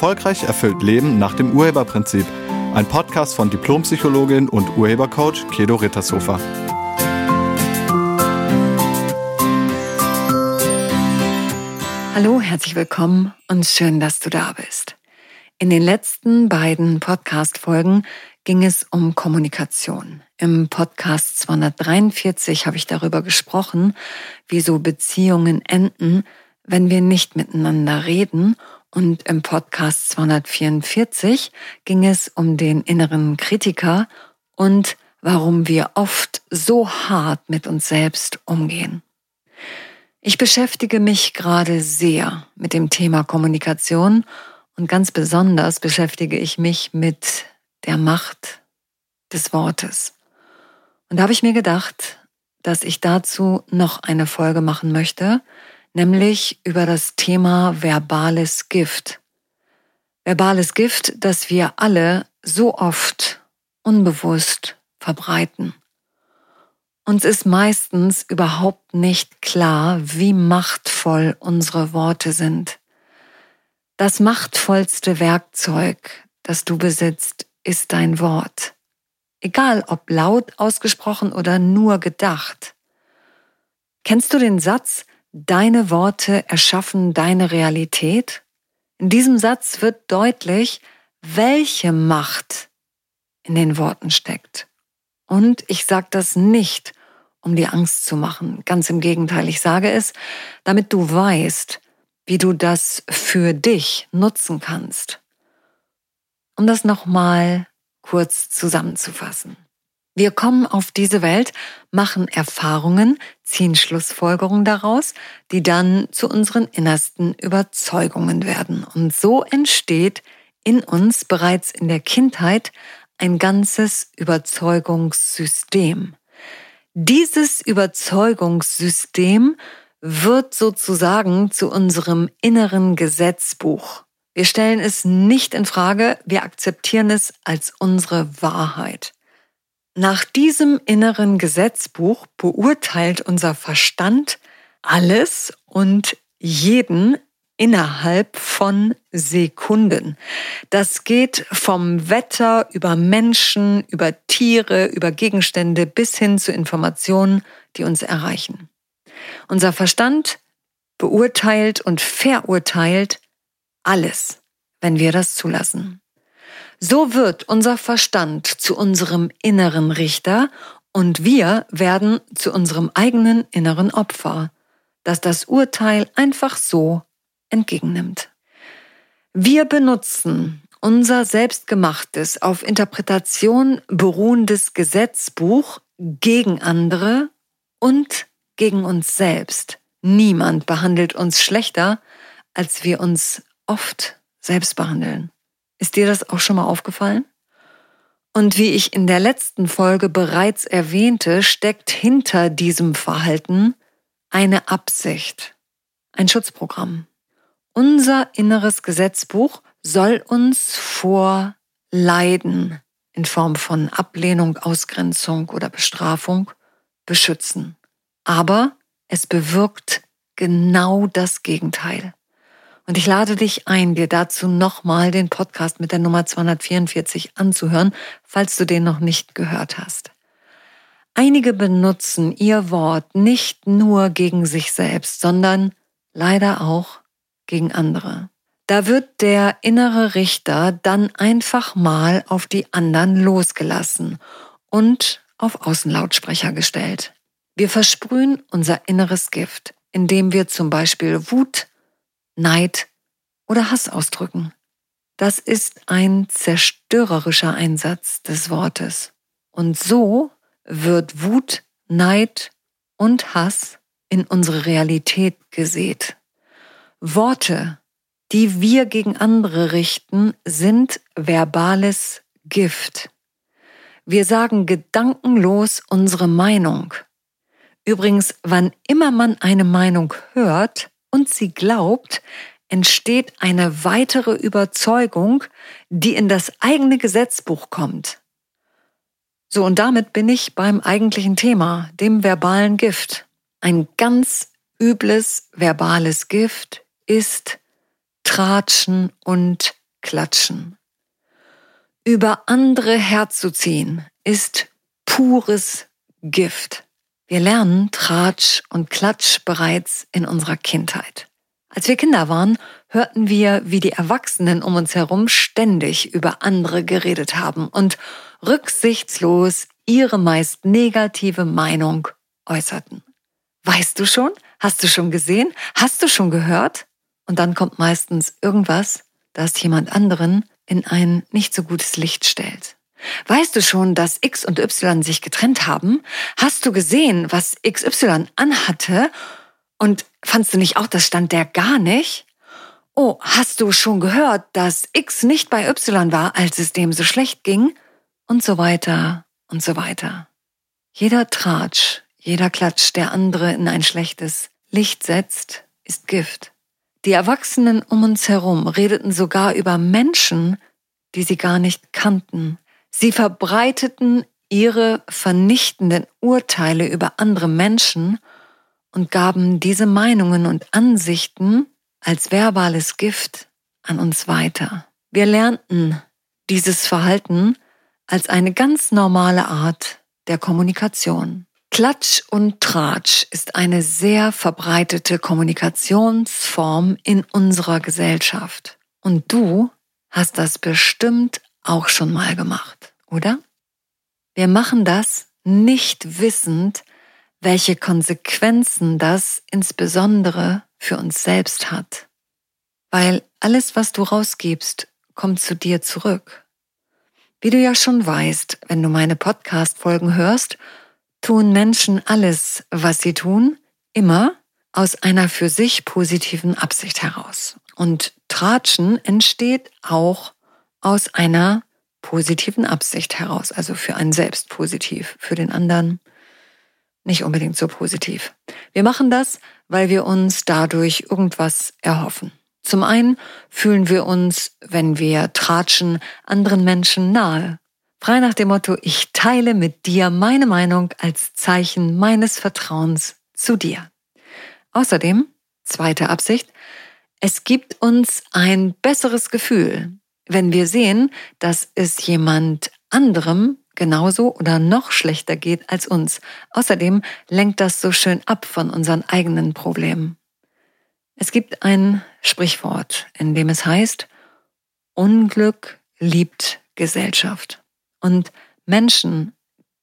Erfolgreich erfüllt Leben nach dem Urheberprinzip. Ein Podcast von Diplompsychologin und Urhebercoach Kedo Rittershofer. Hallo, herzlich willkommen und schön, dass du da bist. In den letzten beiden Podcast-Folgen ging es um Kommunikation. Im Podcast 243 habe ich darüber gesprochen, wieso Beziehungen enden, wenn wir nicht miteinander reden. Und im Podcast 244 ging es um den inneren Kritiker und warum wir oft so hart mit uns selbst umgehen. Ich beschäftige mich gerade sehr mit dem Thema Kommunikation und ganz besonders beschäftige ich mich mit der Macht des Wortes. Und da habe ich mir gedacht, dass ich dazu noch eine Folge machen möchte, nämlich über das Thema verbales Gift. Verbales Gift, das wir alle so oft unbewusst verbreiten. Uns ist meistens überhaupt nicht klar, wie machtvoll unsere Worte sind. Das machtvollste Werkzeug, das du besitzt, ist dein Wort. Egal ob laut ausgesprochen oder nur gedacht. Kennst du den Satz, deine Worte erschaffen deine Realität? In diesem Satz wird deutlich, welche Macht in den Worten steckt. Und ich sage das nicht, um dir Angst zu machen. Ganz im Gegenteil, ich sage es, damit du weißt, wie du das für dich nutzen kannst. Um das nochmal kurz zusammenzufassen. Wir kommen auf diese Welt, machen Erfahrungen, ziehen Schlussfolgerungen daraus, die dann zu unseren innersten Überzeugungen werden. Und so entsteht in uns bereits in der Kindheit ein ganzes Überzeugungssystem. Dieses Überzeugungssystem wird sozusagen zu unserem inneren Gesetzbuch. Wir stellen es nicht in Frage, wir akzeptieren es als unsere Wahrheit. Nach diesem inneren Gesetzbuch beurteilt unser Verstand alles und jeden innerhalb von Sekunden. Das geht vom Wetter über Menschen, über Tiere, über Gegenstände bis hin zu Informationen, die uns erreichen. Unser Verstand beurteilt und verurteilt alles, wenn wir das zulassen. So wird unser Verstand zu unserem inneren Richter und wir werden zu unserem eigenen inneren Opfer, das das Urteil einfach so entgegennimmt. Wir benutzen unser selbstgemachtes, auf Interpretation beruhendes Gesetzbuch gegen andere und gegen uns selbst. Niemand behandelt uns schlechter, als wir uns oft selbst behandeln. Ist dir das auch schon mal aufgefallen? Und wie ich in der letzten Folge bereits erwähnte, steckt hinter diesem Verhalten eine Absicht, ein Schutzprogramm. Unser inneres Gesetzbuch soll uns vor Leiden in Form von Ablehnung, Ausgrenzung oder Bestrafung beschützen. Aber es bewirkt genau das Gegenteil. Und ich lade dich ein, dir dazu nochmal den Podcast mit der Nummer 244 anzuhören, falls du den noch nicht gehört hast. Einige benutzen ihr Wort nicht nur gegen sich selbst, sondern leider auch gegen andere. Da wird der innere Richter dann einfach mal auf die anderen losgelassen und auf Außenlautsprecher gestellt. Wir versprühen unser inneres Gift, indem wir zum Beispiel Wut, Neid oder Hass ausdrücken. Das ist ein zerstörerischer Einsatz des Wortes. Und so wird Wut, Neid und Hass in unsere Realität gesät. Worte, die wir gegen andere richten, sind verbales Gift. Wir sagen gedankenlos unsere Meinung. Übrigens, wann immer man eine Meinung hört, und sie glaubt, entsteht eine weitere Überzeugung, die in das eigene Gesetzbuch kommt. So, und damit bin ich beim eigentlichen Thema, dem verbalen Gift. Ein ganz übles verbales Gift ist Tratschen und klatschen. Über andere herzuziehen ist pures Gift. Wir lernen Tratsch und Klatsch bereits in unserer Kindheit. Als wir Kinder waren, hörten wir, wie die Erwachsenen um uns herum ständig über andere geredet haben und rücksichtslos ihre meist negative Meinung äußerten. Weißt du schon? Hast du schon gesehen? Hast du schon gehört? Und dann kommt meistens irgendwas, das jemand anderen in ein nicht so gutes Licht stellt. Weißt du schon, dass X und Y sich getrennt haben? Hast du gesehen, was XY anhatte? Und fandst du nicht auch, das stand der gar nicht? Oh, hast du schon gehört, dass X nicht bei Y war, als es dem so schlecht ging? Und so weiter und so weiter. Jeder Tratsch, jeder Klatsch, der andere in ein schlechtes Licht setzt, ist Gift. Die Erwachsenen um uns herum redeten sogar über Menschen, die sie gar nicht kannten. Sie verbreiteten ihre vernichtenden Urteile über andere Menschen und gaben diese Meinungen und Ansichten als verbales Gift an uns weiter. Wir lernten dieses Verhalten als eine ganz normale Art der Kommunikation. Klatsch und Tratsch ist eine sehr verbreitete Kommunikationsform in unserer Gesellschaft. Und du hast das bestimmt auch schon mal gemacht, oder? Wir machen das nicht wissend, welche Konsequenzen das insbesondere für uns selbst hat. Weil alles, was du rausgibst, kommt zu dir zurück. Wie du ja schon weißt, wenn du meine Podcast-Folgen hörst tun Menschen alles, was sie tun, immer aus einer für sich positiven Absicht heraus. Und Tratschen entsteht auch aus einer positiven Absicht heraus, also für einen selbst positiv, für den anderen nicht unbedingt so positiv. Wir machen das, weil wir uns dadurch irgendwas erhoffen. Zum einen fühlen wir uns, wenn wir tratschen, anderen Menschen nahe. Frei nach dem Motto, ich teile mit dir meine Meinung als Zeichen meines Vertrauens zu dir. Außerdem, zweite Absicht, es gibt uns ein besseres Gefühl, wenn wir sehen, dass es jemand anderem genauso oder noch schlechter geht als uns. Außerdem lenkt das so schön ab von unseren eigenen Problemen. Es gibt ein Sprichwort, in dem es heißt, Unglück liebt Gesellschaft. Und Menschen,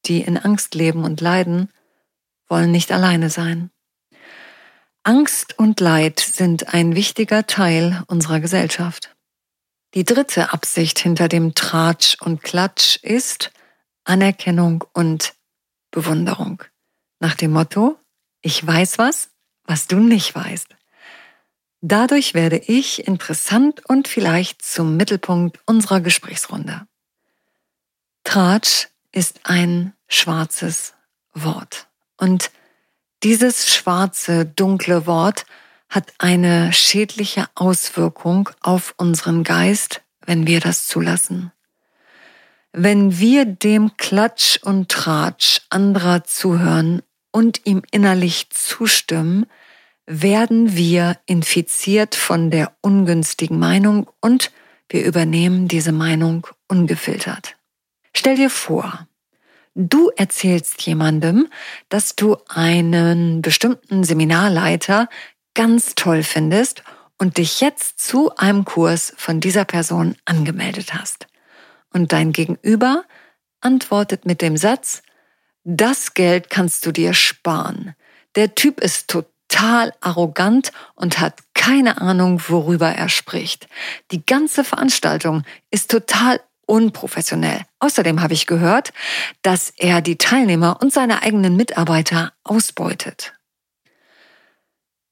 die in Angst leben und leiden, wollen nicht alleine sein. Angst und Leid sind ein wichtiger Teil unserer Gesellschaft. Die dritte Absicht hinter dem Tratsch und Klatsch ist Anerkennung und Bewunderung. Nach dem Motto, ich weiß was, was du nicht weißt. Dadurch werde ich interessant und vielleicht zum Mittelpunkt unserer Gesprächsrunde. Tratsch ist ein schwarzes Wort. Und dieses schwarze, dunkle Wort hat eine schädliche Auswirkung auf unseren Geist, wenn wir das zulassen. Wenn wir dem Klatsch und Tratsch anderer zuhören und ihm innerlich zustimmen, werden wir infiziert von der ungünstigen Meinung und wir übernehmen diese Meinung ungefiltert. Stell dir vor, du erzählst jemandem, dass du einen bestimmten Seminarleiter ganz toll findest und dich jetzt zu einem Kurs von dieser Person angemeldet hast. Und dein Gegenüber antwortet mit dem Satz, das Geld kannst du dir sparen. Der Typ ist total arrogant und hat keine Ahnung, worüber er spricht. Die ganze Veranstaltung ist total unprofessionell. Außerdem habe ich gehört, dass er die Teilnehmer und seine eigenen Mitarbeiter ausbeutet.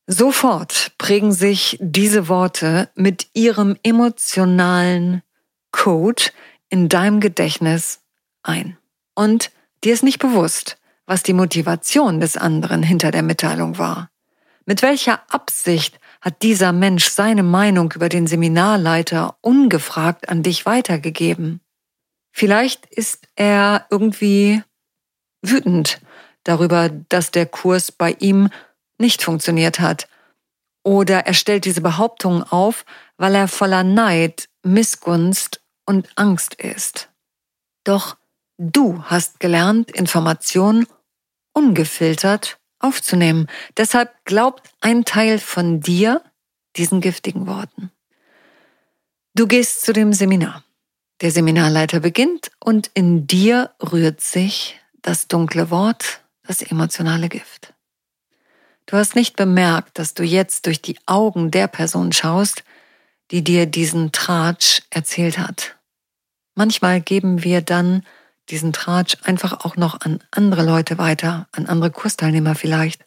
Sofort prägen sich diese Worte mit ihrem emotionalen Code in deinem Gedächtnis ein. Und dir ist nicht bewusst, was die Motivation des anderen hinter der Mitteilung war. Mit welcher Absicht hat dieser Mensch seine Meinung über den Seminarleiter ungefragt an dich weitergegeben. Vielleicht ist er irgendwie wütend darüber, dass der Kurs bei ihm nicht funktioniert hat. Oder er stellt diese Behauptung auf, weil er voller Neid Missgunst und Angst ist. Doch du hast gelernt, Informationen ungefiltert aufzunehmen. Deshalb glaubt ein Teil von dir diesen giftigen Worten. Du gehst zu dem Seminar. Der Seminarleiter beginnt und in dir rührt sich das dunkle Wort, das emotionale Gift. Du hast nicht bemerkt, dass du jetzt durch die Augen der Person schaust, die dir diesen Tratsch erzählt hat. Manchmal geben wir dann diesen Tratsch einfach auch noch an andere Leute weiter, an andere Kursteilnehmer vielleicht.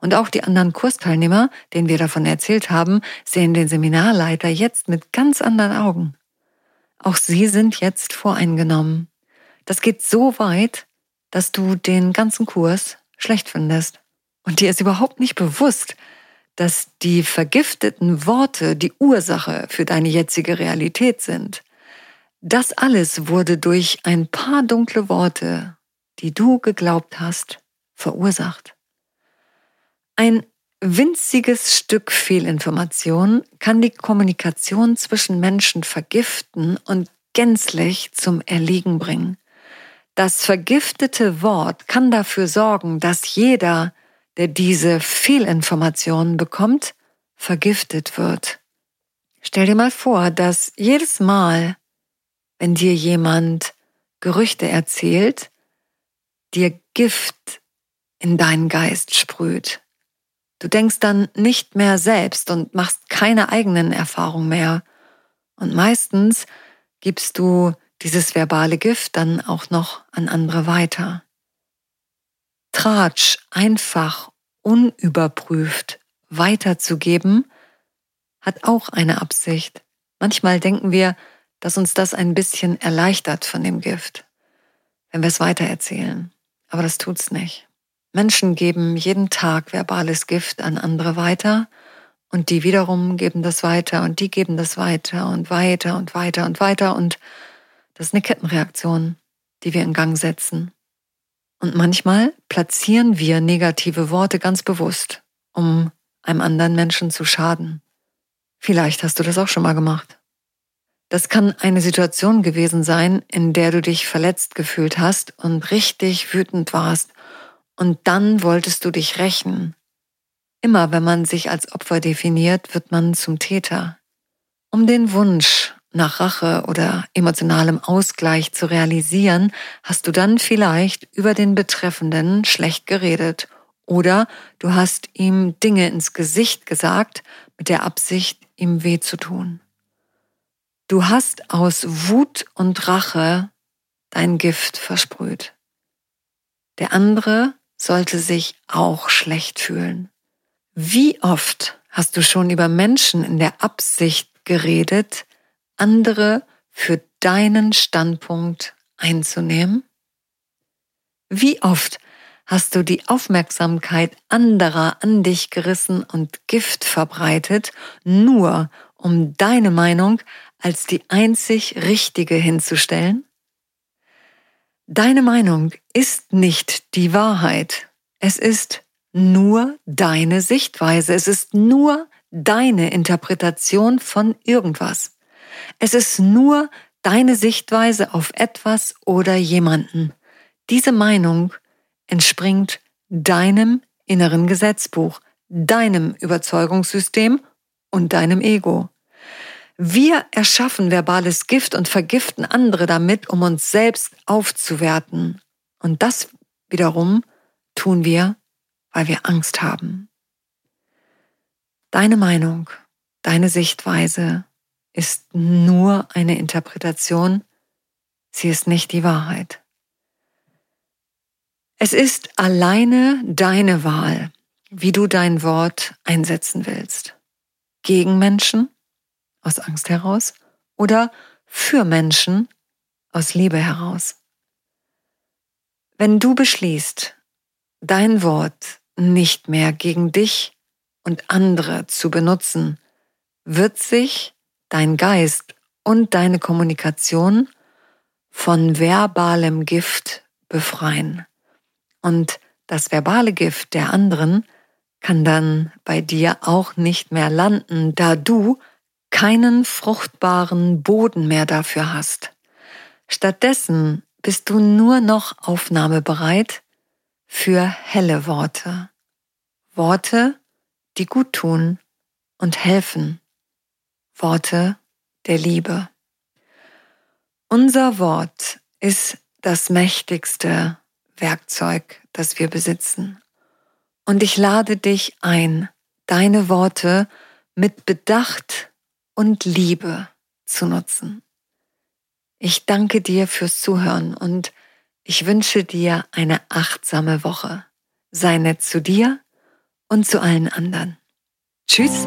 Und auch die anderen Kursteilnehmer, denen wir davon erzählt haben, sehen den Seminarleiter jetzt mit ganz anderen Augen. Auch sie sind jetzt voreingenommen. Das geht so weit, dass du den ganzen Kurs schlecht findest. Und dir ist überhaupt nicht bewusst, dass die vergifteten Worte die Ursache für deine jetzige Realität sind. Das alles wurde durch ein paar dunkle Worte, die du geglaubt hast, verursacht. Ein winziges Stück Fehlinformation kann die Kommunikation zwischen Menschen vergiften und gänzlich zum Erliegen bringen. Das vergiftete Wort kann dafür sorgen, dass jeder der diese Fehlinformationen bekommt, vergiftet wird. Stell dir mal vor, dass jedes Mal, wenn dir jemand Gerüchte erzählt, dir Gift in deinen Geist sprüht. Du denkst dann nicht mehr selbst und machst keine eigenen Erfahrungen mehr. Und meistens gibst du dieses verbale Gift dann auch noch an andere weiter. Tratsch einfach unüberprüft weiterzugeben, hat auch eine Absicht. Manchmal denken wir, dass uns das ein bisschen erleichtert von dem Gift, wenn wir es weitererzählen. Aber das tut's nicht. Menschen geben jeden Tag verbales Gift an andere weiter und die wiederum geben das weiter und die geben das weiter und weiter und weiter und weiter und das ist eine Kettenreaktion, die wir in Gang setzen. Und manchmal platzieren wir negative Worte ganz bewusst, um einem anderen Menschen zu schaden. Vielleicht hast du das auch schon mal gemacht. Das kann eine Situation gewesen sein, in der du dich verletzt gefühlt hast und richtig wütend warst und dann wolltest du dich rächen. Immer wenn man sich als Opfer definiert, wird man zum Täter. Um den Wunsch nach Rache oder emotionalem Ausgleich zu realisieren, hast du dann vielleicht über den Betreffenden schlecht geredet oder du hast ihm Dinge ins Gesicht gesagt mit der Absicht, ihm weh zu tun. Du hast aus Wut und Rache dein Gift versprüht. Der andere sollte sich auch schlecht fühlen. Wie oft hast du schon über Menschen in der Absicht geredet, andere für deinen Standpunkt einzunehmen? Wie oft hast du die Aufmerksamkeit anderer an dich gerissen und Gift verbreitet, nur um deine Meinung als die einzig richtige hinzustellen? Deine Meinung ist nicht die Wahrheit. Es ist nur deine Sichtweise. Es ist nur deine Interpretation von irgendwas. Es ist nur deine Sichtweise auf etwas oder jemanden. Diese Meinung entspringt deinem inneren Gesetzbuch, deinem Überzeugungssystem und deinem Ego. Wir erschaffen verbales Gift und vergiften andere damit, um uns selbst aufzuwerten. Und das wiederum tun wir, weil wir Angst haben. Deine Meinung, deine Sichtweise, ist nur eine Interpretation, sie ist nicht die Wahrheit. Es ist alleine deine Wahl, wie du dein Wort einsetzen willst. Gegen Menschen aus Angst heraus oder für Menschen aus Liebe heraus. Wenn du beschließt, dein Wort nicht mehr gegen dich und andere zu benutzen, wird sich dein Geist und deine Kommunikation von verbalem Gift befreien. Und das verbale Gift der anderen kann dann bei dir auch nicht mehr landen, da du keinen fruchtbaren Boden mehr dafür hast. Stattdessen bist du nur noch aufnahmebereit für helle Worte. Worte, die gut tun und helfen. Worte der Liebe. Unser Wort ist das mächtigste Werkzeug, das wir besitzen. Und ich lade dich ein, deine Worte mit Bedacht und Liebe zu nutzen. Ich danke dir fürs Zuhören und ich wünsche dir eine achtsame Woche. Sei nett zu dir und zu allen anderen. Tschüss.